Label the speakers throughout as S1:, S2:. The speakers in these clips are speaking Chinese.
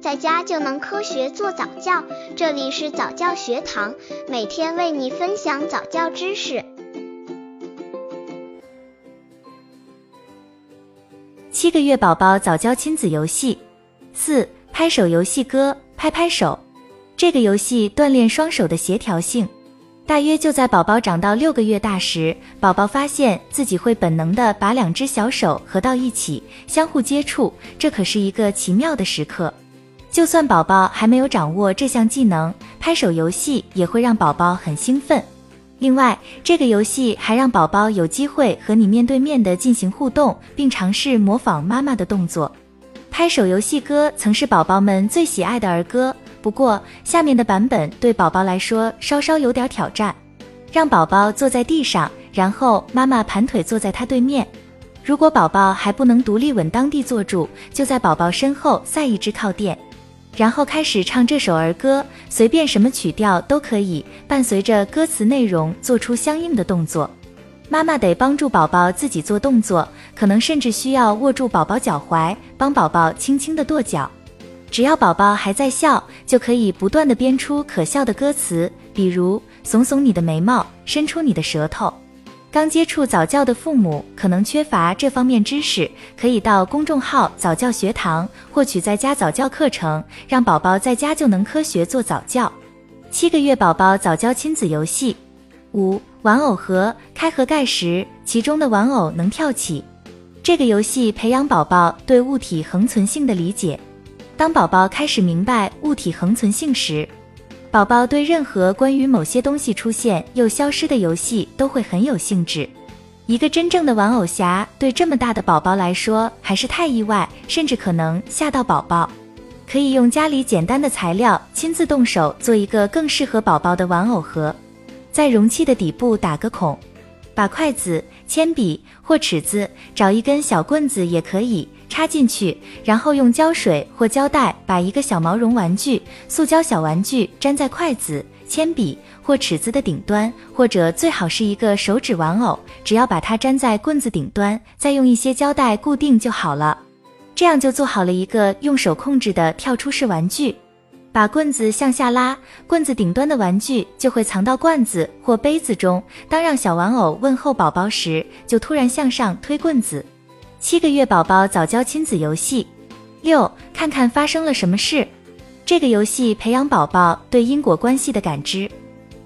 S1: 在家就能科学做早教。这里是早教学堂，每天为你分享早教知识。
S2: 七个月宝宝早教亲子游戏四拍手游戏歌，拍拍手。这个游戏锻炼双手的协调性。大约就在宝宝长到六个月大时，宝宝发现自己会本能的把两只小手合到一起，相互接触，这可是一个奇妙的时刻。就算宝宝还没有掌握这项技能，拍手游戏也会让宝宝很兴奋。另外，这个游戏还让宝宝有机会和你面对面的进行互动，并尝试模仿妈妈的动作。拍手游戏歌曾是宝宝们最喜爱的儿歌。不过，下面的版本对宝宝来说稍稍有点挑战。让宝宝坐在地上，然后妈妈盘腿坐在他对面。如果宝宝还不能独立稳当地坐住，就在宝宝身后塞一只靠垫，然后开始唱这首儿歌，随便什么曲调都可以，伴随着歌词内容做出相应的动作。妈妈得帮助宝宝自己做动作，可能甚至需要握住宝宝脚踝，帮宝宝轻轻的跺脚。只要宝宝还在笑，就可以不断的编出可笑的歌词，比如耸耸你的眉毛，伸出你的舌头。刚接触早教的父母可能缺乏这方面知识，可以到公众号早教学堂获取在家早教课程，让宝宝在家就能科学做早教。七个月宝宝早教亲子游戏五玩偶盒开盒盖时，其中的玩偶能跳起。这个游戏培养宝宝对物体恒存性的理解。当宝宝开始明白物体恒存性时，宝宝对任何关于某些东西出现又消失的游戏都会很有兴致。一个真正的玩偶侠对这么大的宝宝来说还是太意外，甚至可能吓到宝宝。可以用家里简单的材料亲自动手做一个更适合宝宝的玩偶盒，在容器的底部打个孔，把筷子、铅笔或尺子，找一根小棍子也可以。插进去，然后用胶水或胶带把一个小毛绒玩具、塑胶小玩具粘在筷子、铅笔或尺子的顶端，或者最好是一个手指玩偶，只要把它粘在棍子顶端，再用一些胶带固定就好了。这样就做好了一个用手控制的跳出式玩具。把棍子向下拉，棍子顶端的玩具就会藏到罐子或杯子中。当让小玩偶问候宝宝时，就突然向上推棍子。七个月宝宝早教亲子游戏六，看看发生了什么事。这个游戏培养宝宝对因果关系的感知。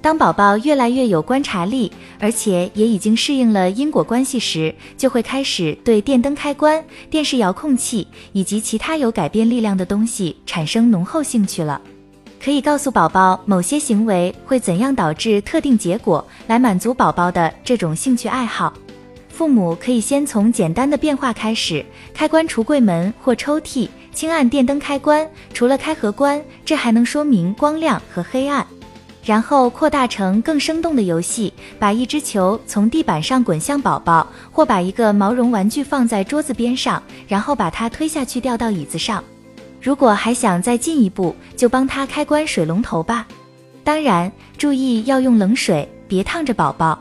S2: 当宝宝越来越有观察力，而且也已经适应了因果关系时，就会开始对电灯开关、电视遥控器以及其他有改变力量的东西产生浓厚兴趣了。可以告诉宝宝某些行为会怎样导致特定结果，来满足宝宝的这种兴趣爱好。父母可以先从简单的变化开始，开关橱柜门或抽屉，轻按电灯开关，除了开和关，这还能说明光亮和黑暗。然后扩大成更生动的游戏，把一只球从地板上滚向宝宝，或把一个毛绒玩具放在桌子边上，然后把它推下去掉到椅子上。如果还想再进一步，就帮他开关水龙头吧。当然，注意要用冷水，别烫着宝宝。